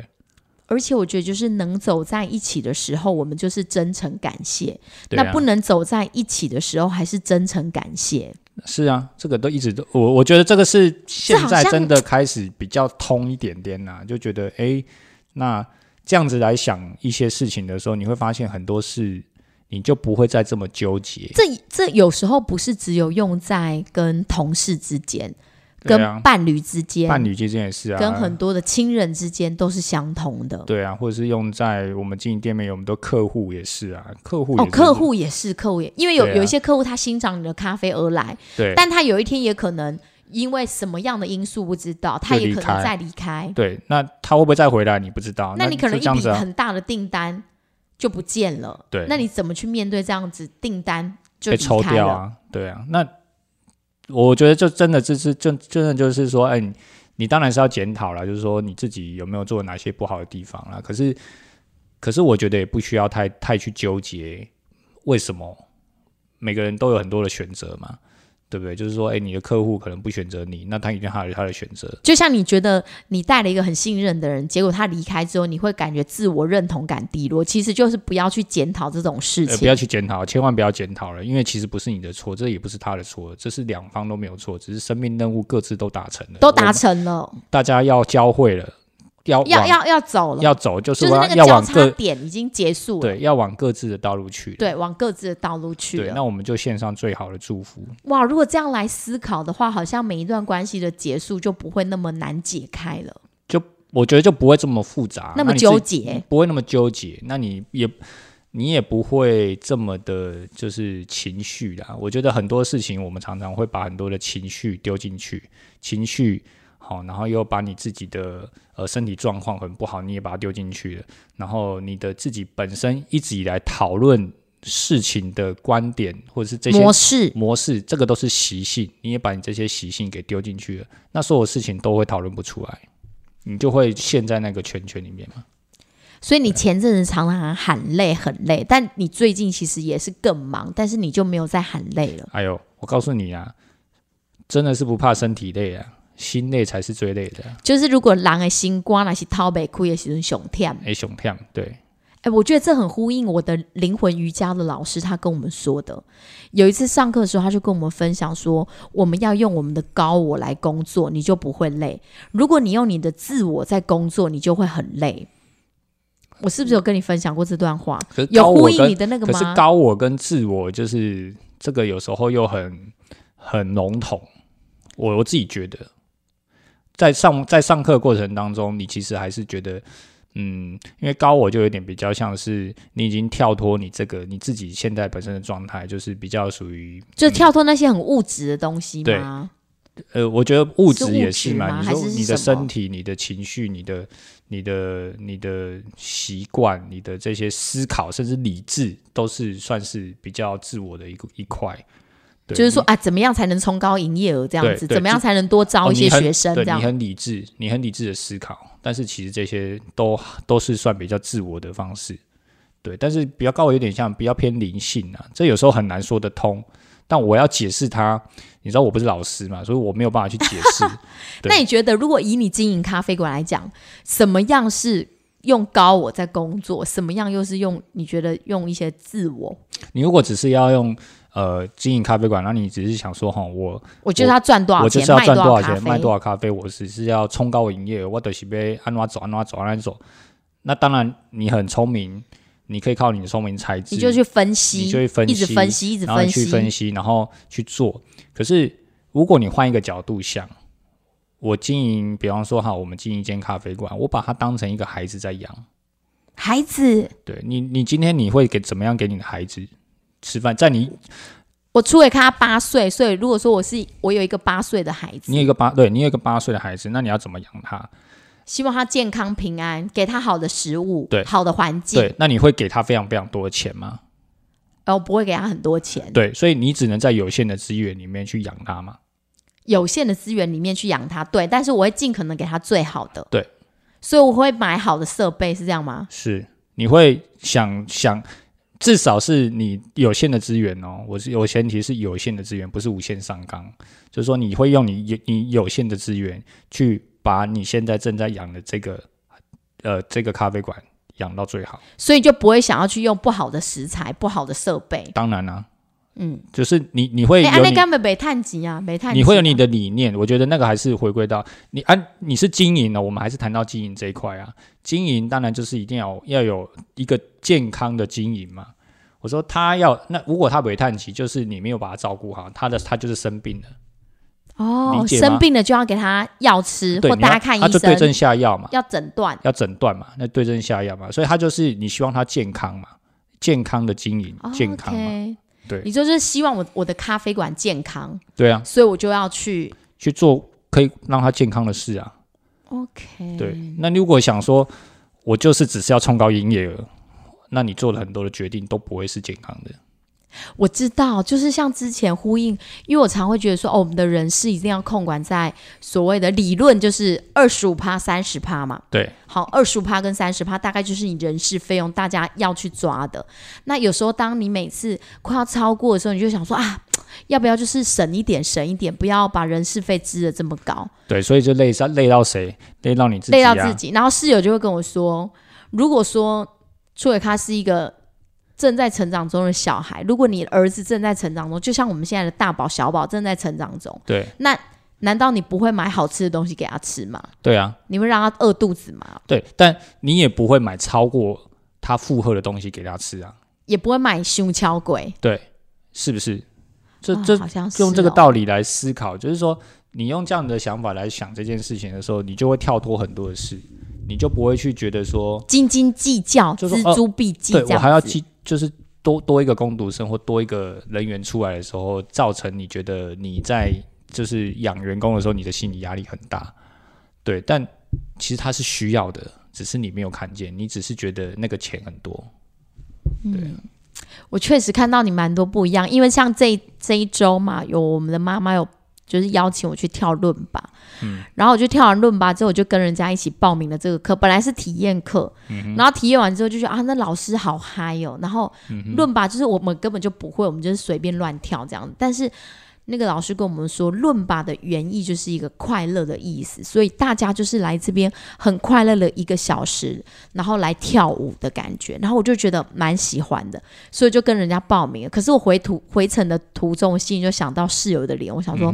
而且我觉得，就是能走在一起的时候，我们就是真诚感谢；那不能走在一起的时候，还是真诚感谢。是啊，这个都一直都我我觉得这个是现在真的开始比较通一点点呐，就觉得哎，那这样子来想一些事情的时候，你会发现很多事你就不会再这么纠结。这这有时候不是只有用在跟同事之间。跟伴侣之间，伴侣之间也是啊，跟很多的亲人之间都是相同的。对啊，或者是用在我们经营店面，有很多客户也是啊，客户哦，客户也是客户，也因为有有一些客户他欣赏你的咖啡而来，对，但他有一天也可能因为什么样的因素不知道，他也可能再离开。对，那他会不会再回来？你不知道。那你可能一笔很大的订单就不见了。对，那你怎么去面对这样子订单就被抽掉啊？对啊，那。我觉得就真的就是真真的就是说，哎，你当然是要检讨了，就是说你自己有没有做哪些不好的地方了。可是，可是我觉得也不需要太太去纠结为什么每个人都有很多的选择嘛。对不对？就是说，哎，你的客户可能不选择你，那他一定还有他的选择。就像你觉得你带了一个很信任的人，结果他离开之后，你会感觉自我认同感低落。其实就是不要去检讨这种事情，不要去检讨，千万不要检讨了，因为其实不是你的错，这也不是他的错，这是两方都没有错，只是生命任务各自都达成了，都达成了，大家要教会了。要要要要走了，要走就是那个交叉点已经结束了，对，要往各自的道路去，对，往各自的道路去。对，那我们就献上最好的祝福。哇，如果这样来思考的话，好像每一段关系的结束就不会那么难解开了，就我觉得就不会这么复杂，那么纠结，不会那么纠结。那你也你也不会这么的，就是情绪啦。我觉得很多事情，我们常常会把很多的情绪丢进去，情绪。好，然后又把你自己的呃身体状况很不好，你也把它丢进去了。然后你的自己本身一直以来讨论事情的观点，或者是这些模式模式，这个都是习性，你也把你这些习性给丢进去了，那所有事情都会讨论不出来，你就会陷在那个圈圈里面嘛。所以你前阵子常常喊累，很累，但你最近其实也是更忙，但是你就没有再喊累了。哎呦，我告诉你啊，真的是不怕身体累啊。心累才是最累的，就是如果狼的心瓜那是掏北哭也是种熊跳，哎熊跳，对，哎，我觉得这很呼应我的灵魂瑜伽的老师他跟我们说的。有一次上课的时候，他就跟我们分享说，我们要用我们的高我来工作，你就不会累；如果你用你的自我在工作，你就会很累。我是不是有跟你分享过这段话？有呼应你的那个吗？可是高我跟自我就是这个有时候又很很笼统，我我自己觉得。在上在上课过程当中，你其实还是觉得，嗯，因为高我就有点比较像是你已经跳脱你这个你自己现在本身的状态，就是比较属于就跳脱那些很物质的东西吗？呃，我觉得物质也是嘛。你说你的身体、你的情绪、你的、你的、你的习惯、你的这些思考，甚至理智，都是算是比较自我的一个一块。就是说啊，怎么样才能冲高营业额？这样子，怎么样才能多招一些学生？这样，你很理智，你很理智的思考，但是其实这些都都是算比较自我的方式。对，但是比较高，有点像比较偏灵性啊，这有时候很难说得通。但我要解释它，你知道我不是老师嘛，所以我没有办法去解释。[LAUGHS] 那你觉得，如果以你经营咖啡馆来讲，什么样是用高我在工作？什么样又是用你觉得用一些自我？你如果只是要用。呃，经营咖啡馆，那你只是想说哈，我我就是要赚多少钱，我就是要赚多少钱，卖多少咖啡，我只是要冲高营业，我都是被按哪走按哪走按哪走。那当然，你很聪明，你可以靠你的聪明才智，你就去分析，你就会分析，一直分析，一直分析，去分析，然后去做。可是，如果你换一个角度想，我经营，比方说哈，我们经营一间咖啡馆，我把它当成一个孩子在养，孩子，对你，你今天你会给怎么样给你的孩子？吃饭，在你我初伟看他八岁，所以如果说我是我有一个八岁的孩子，你有一个八对，你有一个八岁的孩子，那你要怎么养他？希望他健康平安，给他好的食物，对，好的环境。对，那你会给他非常非常多的钱吗？哦，不会给他很多钱。对，所以你只能在有限的资源里面去养他嘛。有限的资源里面去养他，对，但是我会尽可能给他最好的，对，所以我会买好的设备，是这样吗？是，你会想想，至少是你有限的资源哦，我是有前提是有限的资源，不是无限上纲，就是说你会用你有你有限的资源去把你现在正在养的这个呃这个咖啡馆养到最好，所以就不会想要去用不好的食材、不好的设备。当然啦。嗯，就是你你会有那根本没探及啊，没碳。你会有你的理念，我觉得那个还是回归到你啊，你是经营的，我们还是谈到经营这一块啊。经营当然就是一定要要有一个健康的经营嘛。我说他要那如果他没探及，就是你没有把他照顾好，他的他就是生病了。哦，生病了就要给他药吃，或大家看医生，就对症下药嘛，要诊断，要诊断嘛，那对症下药嘛。所以他就是你希望他健康嘛，健康的经营，健康嘛。对，你就是希望我我的咖啡馆健康，对啊，所以我就要去去做可以让他健康的事啊。OK，对，那如果想说我就是只是要冲高营业额，那你做了很多的决定都不会是健康的。我知道，就是像之前呼应，因为我常会觉得说，哦，我们的人事一定要控管在所谓的理论，就是二十五趴、三十趴嘛。对，好，二十五趴跟三十趴，大概就是你人事费用，大家要去抓的。那有时候，当你每次快要超过的时候，你就想说啊，要不要就是省一点，省一点，不要把人事费支的这么高。对，所以就累到累到谁？累到你自己，累到自己。然后室友就会跟我说，如果说出伟他是一个。正在成长中的小孩，如果你儿子正在成长中，就像我们现在的大宝、小宝正在成长中，对，那难道你不会买好吃的东西给他吃吗？对啊，你会让他饿肚子吗？对，但你也不会买超过他负荷的东西给他吃啊，也不会买胸敲鬼，对，是不是？这这好像用这个道理来思考，就是说，你用这样的想法来想这件事情的时候，你就会跳脱很多的事，你就不会去觉得说斤斤计较、锱铢必计，对我还要计。就是多多一个工读生或多一个人员出来的时候，造成你觉得你在就是养员工的时候，你的心理压力很大。对，但其实他是需要的，只是你没有看见，你只是觉得那个钱很多。对，我确实看到你蛮多不一样，因为像这这一周嘛，有我们的妈妈有。就是邀请我去跳论吧，嗯，然后我就跳完论吧之后，我就跟人家一起报名了这个课。本来是体验课，嗯，然后体验完之后就觉得啊，那老师好嗨哦。然后论吧就是我们根本就不会，我们就是随便乱跳这样。但是。那个老师跟我们说，论吧的原意就是一个快乐的意思，所以大家就是来这边很快乐的一个小时，然后来跳舞的感觉，然后我就觉得蛮喜欢的，所以就跟人家报名了。可是我回途回程的途中，我心里就想到室友的脸，我想说，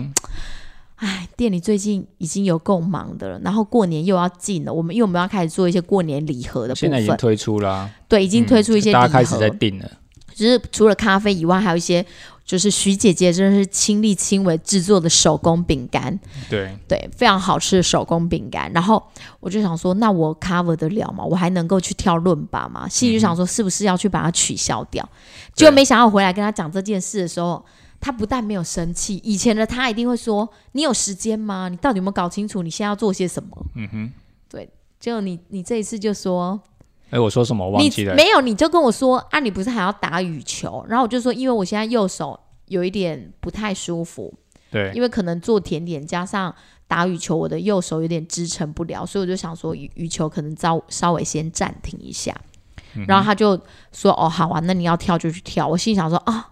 哎，店里最近已经有够忙的了，然后过年又要进了，我们因为我们要开始做一些过年礼盒的部分，现在已经推出了，对，已经推出一些，大家开始在订了，就是除了咖啡以外，还有一些。就是徐姐姐真的是亲力亲为制作的手工饼干，对对，非常好吃的手工饼干。然后我就想说，那我 cover 得了吗？我还能够去跳论吧吗？心里就想说，是不是要去把它取消掉？结果没想到回来跟他讲这件事的时候，他不但没有生气，以前的他一定会说：“你有时间吗？你到底有没有搞清楚你现在要做些什么？”嗯哼，对。结果你你这一次就说。哎，我说什么？忘记了。没有，你就跟我说啊，你不是还要打羽球？然后我就说，因为我现在右手有一点不太舒服，对，因为可能做甜点加上打羽球，我的右手有点支撑不了，所以我就想说羽羽球可能稍稍微先暂停一下。然后他就说：“哦，好啊，那你要跳就去跳。”我心想说：“啊，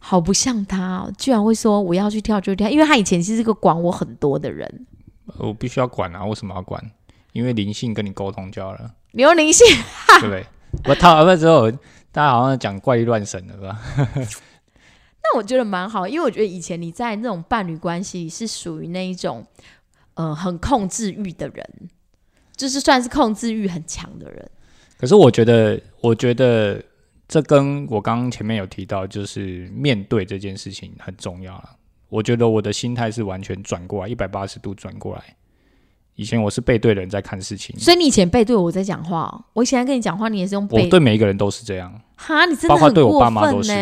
好不像他，居然会说我要去跳就跳，因为他以前是个管我很多的人。”我必须要管啊！为什么要管？因为灵性跟你沟通就好了。刘灵性，对不对？我套完了之后，大家好像讲怪力乱神了，是吧？[LAUGHS] 那我觉得蛮好，因为我觉得以前你在那种伴侣关系是属于那一种，呃，很控制欲的人，就是算是控制欲很强的人。可是我觉得，我觉得这跟我刚刚前面有提到，就是面对这件事情很重要了。我觉得我的心态是完全转过来，一百八十度转过来。以前我是背对人在看事情，所以你以前背对我在讲话，我以前跟你讲话，你也是用背。我对每一个人都是这样，哈，你真的包括对我爸妈都是。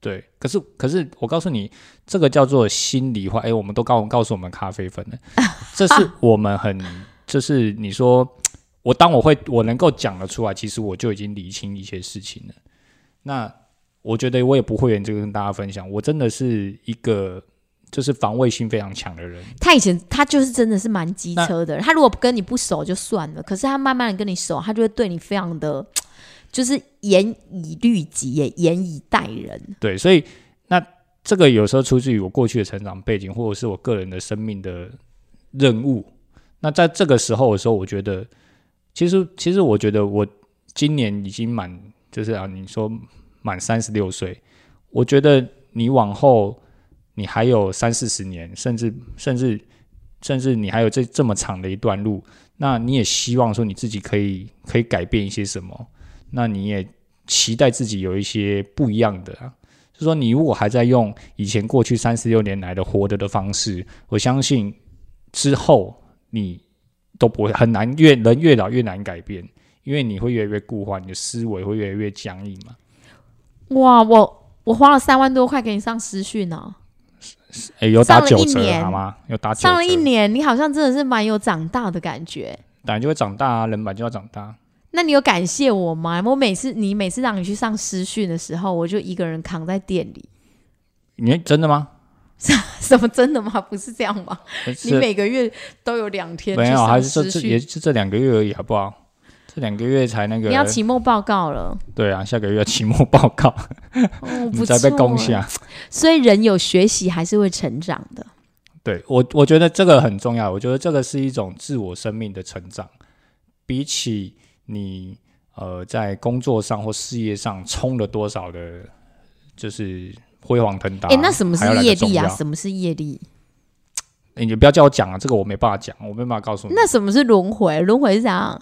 对，可是可是我告诉你，这个叫做心里话。哎，我们都告告诉我们咖啡粉了，[LAUGHS] 这是我们很就是你说我当我会我能够讲得出来，其实我就已经理清一些事情了。那我觉得我也不会这个跟大家分享，我真的是一个就是防卫心非常强的人。他以前他就是真的是蛮机车的，他如果跟你不熟就算了，可是他慢慢的跟你熟，他就会对你非常的，就是严以律己，也严以待人。对，所以那这个有时候出自于我过去的成长背景，或者是我个人的生命的任务。那在这个时候的时候，我觉得，其实其实我觉得我今年已经满，就是啊，你说满三十六岁，我觉得你往后你还有三四十年，甚至甚至甚至你还有这这么长的一段路，那你也希望说你自己可以可以改变一些什么，那你也期待自己有一些不一样的，就说你如果还在用以前过去三十六年来的活着的方式，我相信之后。你都不会很难越人越老越难改变，因为你会越来越固化，你的思维会越来越僵硬嘛。哇，我我花了三万多块给你上私训呢，哎，有打九折好吗？有打上了一年，你好像真的是蛮有长大的感觉。当然就会长大啊，人本就要长大。那你有感谢我吗？我每次你每次让你去上私训的时候，我就一个人扛在店里。你真的吗？[LAUGHS] 什么真的吗？不是这样吗？你每个月都有两天没有，还是说这也就这两个月而已，好不好？这两个月才那个你要期末报告了。对啊，下个月要期末报告，[LAUGHS] 不再被攻下。[LAUGHS] 所以人有学习还是会成长的。对我，我觉得这个很重要。我觉得这个是一种自我生命的成长，比起你呃在工作上或事业上冲了多少的，就是。辉煌腾达。哎，那什么是业力啊？什么是业力？哎，你不要叫我讲啊，这个我没办法讲，我没办法告诉你。那什么是轮回？轮回是啥？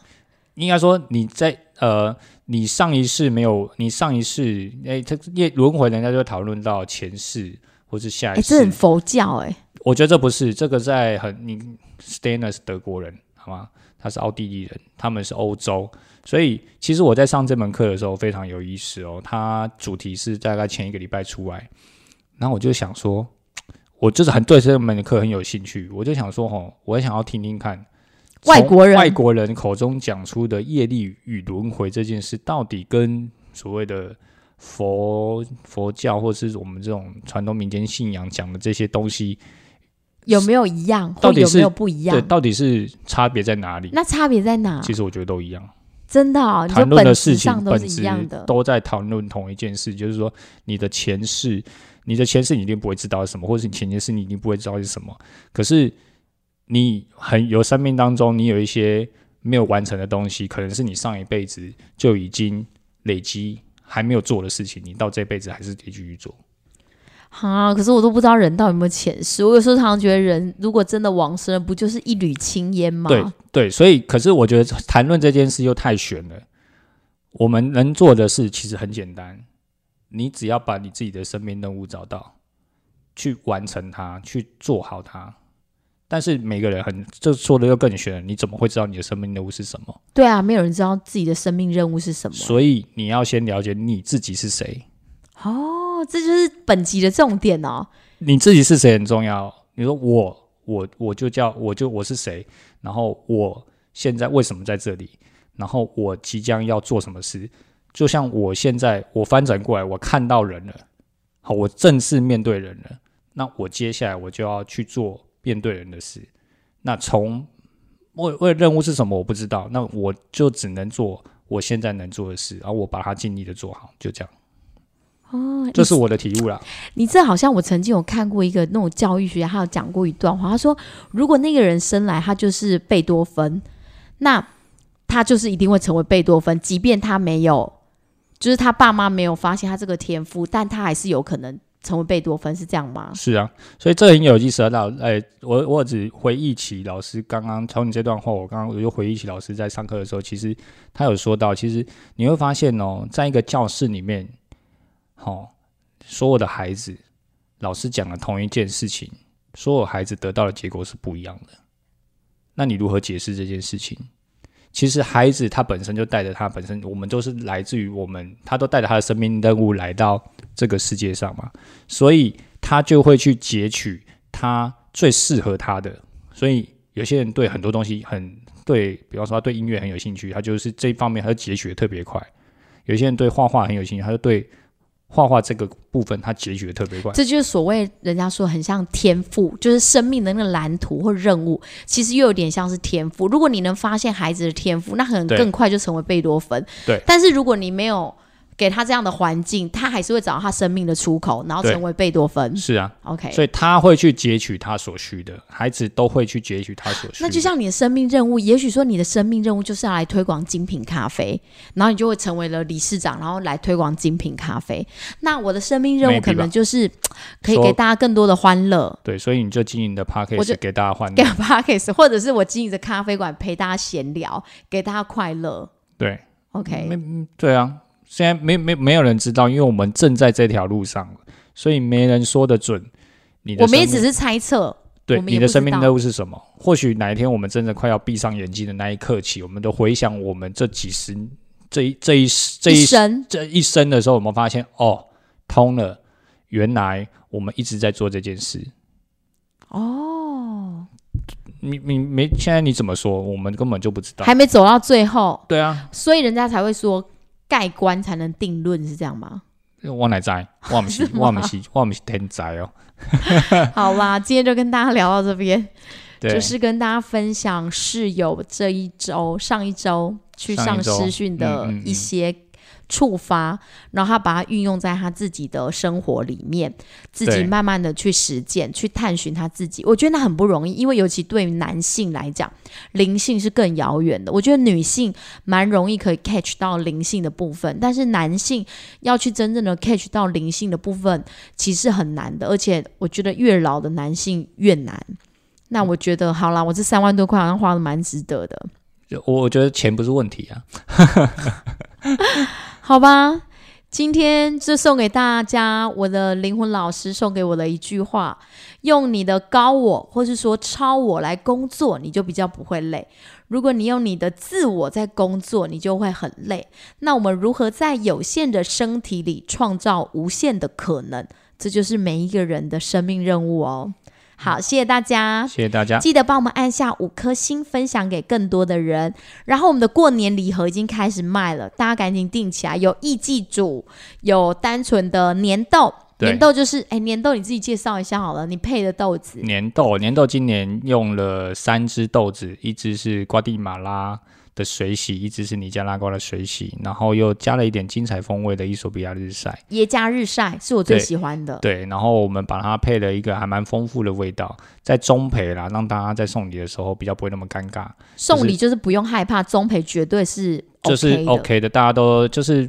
应该说你在呃，你上一世没有，你上一世哎，这业轮回，人家就讨论到前世或是下一世。这很佛教哎。我觉得这不是这个，在很你 Stanner 是德国人好吗？他是奥地利人，他们是欧洲。所以，其实我在上这门课的时候非常有意思哦。它主题是大概前一个礼拜出来，然后我就想说，我就是很对这门课很有兴趣。我就想说，哦，我也想要听听看外国人外国人口中讲出的业力与轮回这件事，到底跟所谓的佛佛教或是我们这种传统民间信仰讲的这些东西有没有一样？到底有没有不一样？对，到底是差别在哪里？那差别在哪？其实我觉得都一样。真的啊，谈论的事情本质的，都在讨论同一件事，就是说你的前世，你的前世你一定不会知道是什么，或者是你前前世你一定不会知道是什么。可是你很有生命当中，你有一些没有完成的东西，可能是你上一辈子就已经累积还没有做的事情，你到这辈子还是得继续做。啊！可是我都不知道人到底有没有前世。我有时候常常觉得，人如果真的往生了，不就是一缕青烟吗？对对，所以可是我觉得谈论这件事又太悬了。我们能做的事其实很简单，你只要把你自己的生命任务找到，去完成它，去做好它。但是每个人很这说的又更悬了，你怎么会知道你的生命任务是什么？对啊，没有人知道自己的生命任务是什么。所以你要先了解你自己是谁。哦，这就是本集的重点哦。你自己是谁很重要。你说我，我，我就叫，我就我是谁？然后我现在为什么在这里？然后我即将要做什么事？就像我现在，我翻转过来，我看到人了。好，我正式面对人了。那我接下来我就要去做面对人的事。那从为为任务是什么？我不知道。那我就只能做我现在能做的事，然后我把它尽力的做好，就这样。哦，这是我的体悟啦。你这好像我曾经有看过一个那种教育学家，他有讲过一段话。他说，如果那个人生来他就是贝多芬，那他就是一定会成为贝多芬，即便他没有，就是他爸妈没有发现他这个天赋，但他还是有可能成为贝多芬，是这样吗？是啊，所以这很有意思啊。老哎，我我只回忆起老师刚刚从你这段话，我刚刚我就回忆起老师在上课的时候，其实他有说到，其实你会发现哦，在一个教室里面。好，所有的孩子，老师讲了同一件事情，所有孩子得到的结果是不一样的。那你如何解释这件事情？其实孩子他本身就带着他本身，我们都是来自于我们，他都带着他的生命任务来到这个世界上嘛，所以他就会去截取他最适合他的。所以有些人对很多东西很对，比方说他对音乐很有兴趣，他就是这一方面他就截取的特别快。有些人对画画很有兴趣，他就对。画画这个部分，他结局特别快。这就是所谓人家说很像天赋，就是生命的那个蓝图或任务，其实又有点像是天赋。如果你能发现孩子的天赋，那可能更快就成为贝多芬。对，但是如果你没有。给他这样的环境，他还是会找到他生命的出口，然后成为贝多芬。是啊，OK，所以他会去截取他所需的，孩子都会去截取他所需。那就像你的生命任务，也许说你的生命任务就是要来推广精品咖啡，然后你就会成为了理事长，然后来推广精品咖啡。那我的生命任务可能就是 [TSK] 可以给大家更多的欢乐。对，所以你就经营的 p a r k a s 给大家欢乐，给 p a r k a s 或者是我经营的咖啡馆陪大家闲聊，给大家快乐。对，OK，嗯对啊。现在没没没有人知道，因为我们正在这条路上，所以没人说得准。你的我们也只是猜测。对，你的生命任务是什么？或许哪一天我们真的快要闭上眼睛的那一刻起，我们都回想我们这几十、这一、这一、这一生、这一生的时候，我们发现哦，通了，原来我们一直在做这件事。哦，你你没现在你怎么说？我们根本就不知道，还没走到最后。对啊，所以人家才会说。盖棺才能定论是这样吗？我哪在，我们 [LAUGHS] 是，我们是，我们是天才哦。[LAUGHS] 好啦，今天就跟大家聊到这边，就是跟大家分享室友这一周、上一周去上师训的一些。触发，然后他把它运用在他自己的生活里面，自己慢慢的去实践、去探寻他自己。我觉得那很不容易，因为尤其对于男性来讲，灵性是更遥远的。我觉得女性蛮容易可以 catch 到灵性的部分，但是男性要去真正的 catch 到灵性的部分，其实很难的。而且我觉得越老的男性越难。那我觉得好啦，我这三万多块好像花的蛮值得的。我我觉得钱不是问题啊。好吧，今天就送给大家我的灵魂老师送给我的一句话：用你的高我，或是说超我来工作，你就比较不会累；如果你用你的自我在工作，你就会很累。那我们如何在有限的身体里创造无限的可能？这就是每一个人的生命任务哦。好，谢谢大家，谢谢大家，记得帮我们按下五颗星，分享给更多的人。然后我们的过年礼盒已经开始卖了，大家赶紧订起来。有艺伎组，有单纯的年豆，年豆就是哎，年豆你自己介绍一下好了，你配的豆子。年豆，年豆今年用了三只豆子，一只是瓜地马拉。的水洗，一直是尼加拉瓜的水洗，然后又加了一点精彩风味的伊索比亚日晒，耶加日晒是我最喜欢的。对，然后我们把它配了一个还蛮丰富的味道，在中培啦，让大家在送礼的时候比较不会那么尴尬。送礼就是不用害怕，中培绝对是就是 OK 的，大家都就是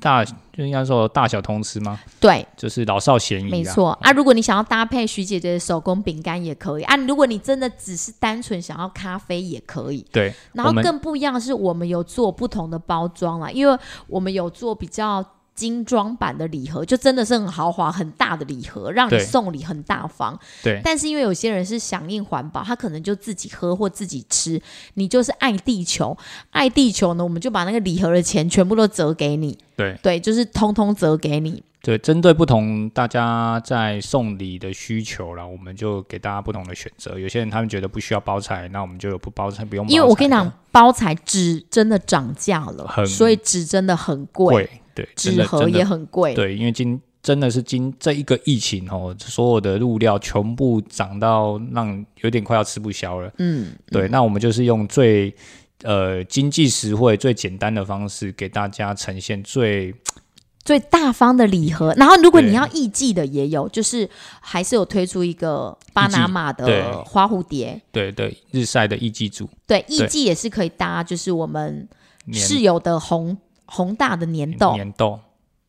大。就应该说大小通吃吗？对，就是老少咸宜。没错啊，如果你想要搭配徐姐姐的手工饼干也可以啊。如果你真的只是单纯想要咖啡也可以。对，然后更不一样的是，我们有做不同的包装啦，因为我们有做比较。精装版的礼盒就真的是很豪华、很大的礼盒，让你送礼很大方。对，但是因为有些人是响应环保，他可能就自己喝或自己吃。你就是爱地球，爱地球呢，我们就把那个礼盒的钱全部都折给你。对，对，就是通通折给你。对，针对不同大家在送礼的需求了，我们就给大家不同的选择。有些人他们觉得不需要包材，那我们就有不包材，不用。因为我跟你讲，包材纸真的涨价了，所以纸真的很贵。对，纸盒也很贵。对，因为今真的是今这一个疫情哦，所有的物料全部涨到让有点快要吃不消了。嗯，对，那我们就是用最呃经济实惠、最简单的方式给大家呈现最最大方的礼盒。然后，如果你要艺伎的也有，就是还是有推出一个巴拿马的花蝴蝶。对对，日晒的艺伎组。对，艺伎也是可以搭，就是我们室友的宏。宏大的年豆，年豆，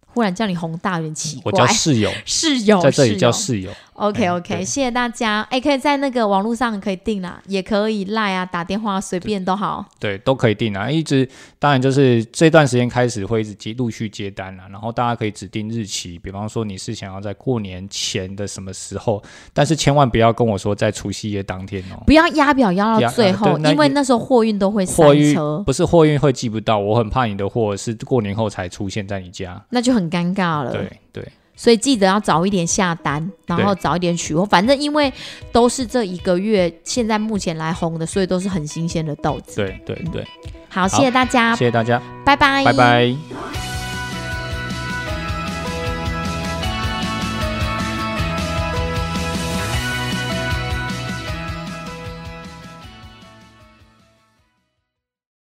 忽然叫你宏大有点奇怪。我叫室友，[LAUGHS] 室友在这里叫室友。OK OK，谢谢大家。哎，可以在那个网络上可以订啦，也可以赖啊，打电话随便都好。对，都可以订啊。一直当然就是这段时间开始会一直接陆续接单了，然后大家可以指定日期，比方说你是想要在过年前的什么时候，但是千万不要跟我说在除夕夜当天哦，不要压表压到最后，因为那时候货运都会塞车，不是货运会寄不到，我很怕你的货是过年后才出现在你家，那就很尴尬了。对对。所以记得要早一点下单，然后早一点取货。反正因为都是这一个月现在目前来红的，所以都是很新鲜的豆子。对对对，好，谢谢大家，谢谢大家，拜拜，拜拜。